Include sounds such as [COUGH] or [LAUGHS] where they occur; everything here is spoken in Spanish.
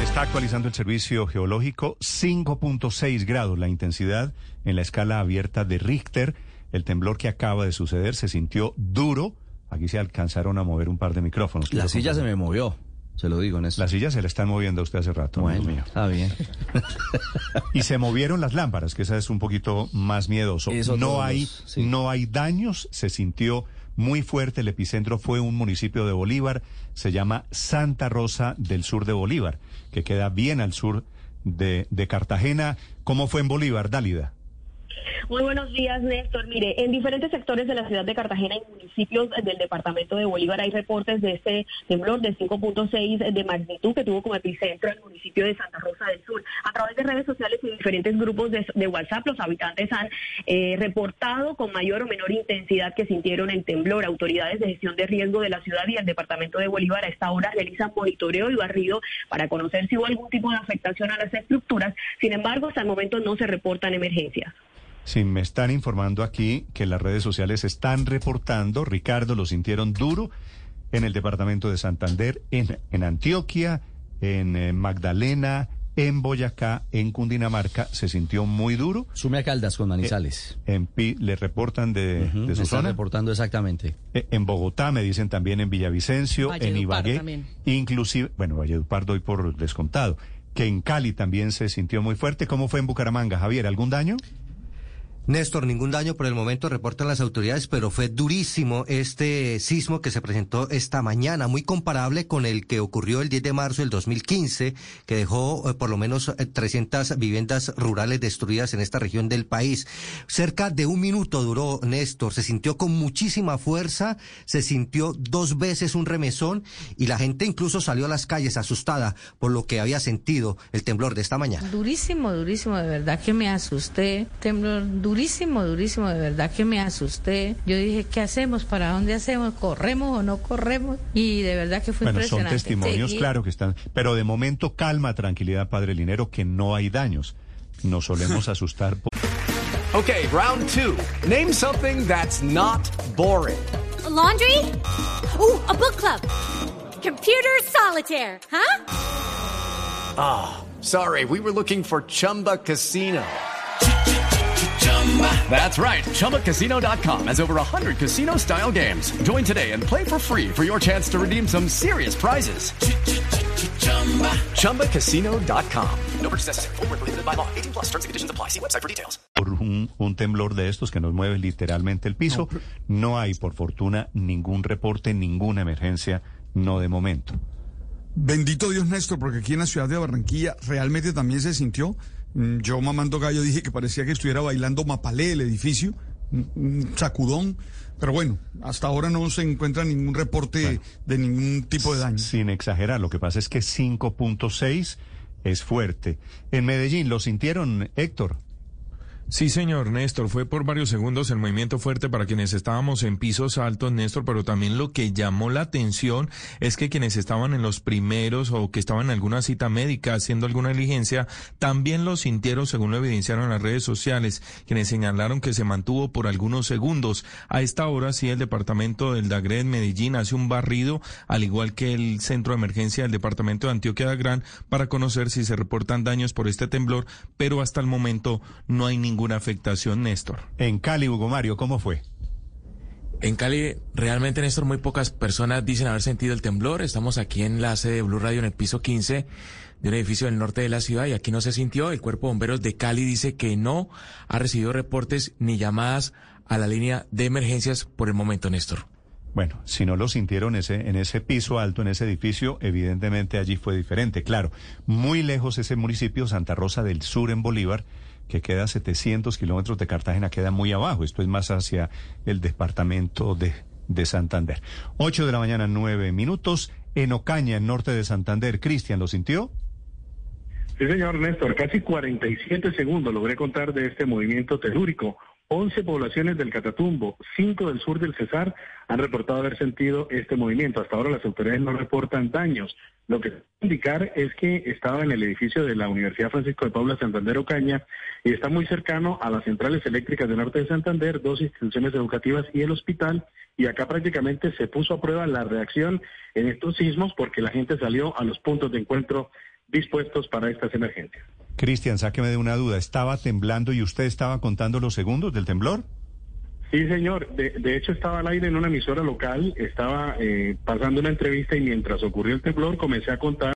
Está actualizando el servicio geológico 5.6 grados la intensidad en la escala abierta de Richter. El temblor que acaba de suceder se sintió duro. Aquí se alcanzaron a mover un par de micrófonos. La silla se me movió, se lo digo, Néstor. La silla se le están moviendo a usted hace rato. Bueno, mío. está bien. Y se movieron las lámparas, que esa es un poquito más miedoso. Eso No hay, sí. no hay daños, se sintió muy fuerte. El epicentro fue un municipio de Bolívar, se llama Santa Rosa del sur de Bolívar, que queda bien al sur de, de Cartagena. ¿Cómo fue en Bolívar, Dálida? Muy buenos días, Néstor. Mire, en diferentes sectores de la ciudad de Cartagena y municipios del departamento de Bolívar hay reportes de este temblor de 5.6 de magnitud que tuvo como epicentro el municipio de Santa Rosa del Sur. A través de redes sociales y diferentes grupos de, WhatsApp, los habitantes han eh, reportado con mayor o menor intensidad que sintieron el temblor. Autoridades de gestión de riesgo de la ciudad y el departamento de Bolívar a esta hora realizan monitoreo y barrido para conocer si hubo algún tipo de afectación a las estructuras. Sin embargo, hasta el momento no se reportan emergencias. Sí, me están informando aquí que las redes sociales están reportando, Ricardo, lo sintieron duro en el departamento de Santander, en, en Antioquia, en eh, Magdalena, en Boyacá, en Cundinamarca, se sintió muy duro. Sume a Caldas con Manizales. En Pi, le reportan de, Ujú, de me su están zona. reportando exactamente. Eh, En Bogotá, me dicen también en Villavicencio, en Ibagué, también. inclusive, bueno, Valledupar doy por descontado, que en Cali también se sintió muy fuerte. ¿Cómo fue en Bucaramanga, Javier? ¿Algún daño? Néstor, ningún daño por el momento reportan las autoridades, pero fue durísimo este sismo que se presentó esta mañana, muy comparable con el que ocurrió el 10 de marzo del 2015, que dejó eh, por lo menos eh, 300 viviendas rurales destruidas en esta región del país. Cerca de un minuto duró Néstor, se sintió con muchísima fuerza, se sintió dos veces un remesón y la gente incluso salió a las calles asustada por lo que había sentido el temblor de esta mañana. Durísimo, durísimo, de verdad que me asusté. Temblor durísimo, durísimo, de verdad que me asusté. Yo dije, ¿qué hacemos? ¿Para dónde hacemos? ¿Corremos o no corremos? Y de verdad que fue Bueno, son impresionante. testimonios, Seguí- claro que están. Pero de momento, calma, tranquilidad, Padre Linero, que no hay daños. Nos solemos [LAUGHS] asustar. por- Okay, round two. Name something that's not boring. A laundry? Ooh, a book club. Computer solitaire, huh? Sorry, we were looking for Chumba Casino. That's right. ChumbaCasino.com has over 100 casino style games. Join today and play for free for your chance to redeem some serious prizes. ChumbaCasino.com. No purchase necessary. Void were prohibited by law. 18 plus terms and conditions apply. See website for details. por un, un temblor de estos que nos mueve literalmente el piso. No hay, por fortuna, ningún reporte, ninguna emergencia, no de momento. Bendito Dios, Néstor, porque aquí en la ciudad de Barranquilla realmente también se sintió. Mm, Yo, mamando gallo, dije que parecía que estuviera bailando Mapalé el edificio, un- un sacudón. Pero bueno, hasta ahora no se encuentra ningún reporte de ningún tipo de daño. Sin exagerar, lo que pasa es que 5.6 es fuerte. En Medellín, ¿lo sintieron, Héctor? Sí, señor Néstor, fue por varios segundos el movimiento fuerte para quienes estábamos en pisos altos, Néstor, pero también lo que llamó la atención es que quienes estaban en los primeros o que estaban en alguna cita médica haciendo alguna diligencia, también lo sintieron, según lo evidenciaron en las redes sociales, quienes señalaron que se mantuvo por algunos segundos. A esta hora, sí, el departamento del Dagre en Medellín hace un barrido, al igual que el centro de emergencia del departamento de Antioquia de Gran, para conocer si se reportan daños por este temblor, pero hasta el momento no hay ninguna afectación, Néstor. En Cali, Hugo Mario, ¿cómo fue? En Cali, realmente, Néstor, muy pocas personas dicen haber sentido el temblor. Estamos aquí en la sede de Blue Radio en el piso 15 de un edificio del norte de la ciudad y aquí no se sintió. El Cuerpo de Bomberos de Cali dice que no ha recibido reportes ni llamadas a la línea de emergencias por el momento, Néstor. Bueno, si no lo sintieron ese, en ese piso alto, en ese edificio, evidentemente allí fue diferente. Claro, muy lejos ese municipio, Santa Rosa del Sur, en Bolívar, que queda a 700 kilómetros de Cartagena, queda muy abajo. Esto es más hacia el departamento de, de Santander. 8 de la mañana, 9 minutos. en Ocaña, en norte de Santander. Cristian, ¿lo sintió? Sí, señor Néstor, casi 47 segundos logré contar de este movimiento telúrico. 11 poblaciones del Catatumbo, 5 del sur del Cesar han reportado haber sentido este movimiento. Hasta ahora las autoridades no reportan daños. Lo que indicar es que estaba en el edificio de la Universidad Francisco de Paula Santander Ocaña y está muy cercano a las centrales eléctricas del norte de Santander, dos instituciones educativas y el hospital. Y acá prácticamente se puso a prueba la reacción en estos sismos porque la gente salió a los puntos de encuentro dispuestos para estas emergencias. Cristian, sáqueme de una duda. ¿Estaba temblando y usted estaba contando los segundos del temblor? Sí, señor. De, de hecho, estaba al aire en una emisora local, estaba eh, pasando una entrevista y mientras ocurrió el temblor comencé a contar.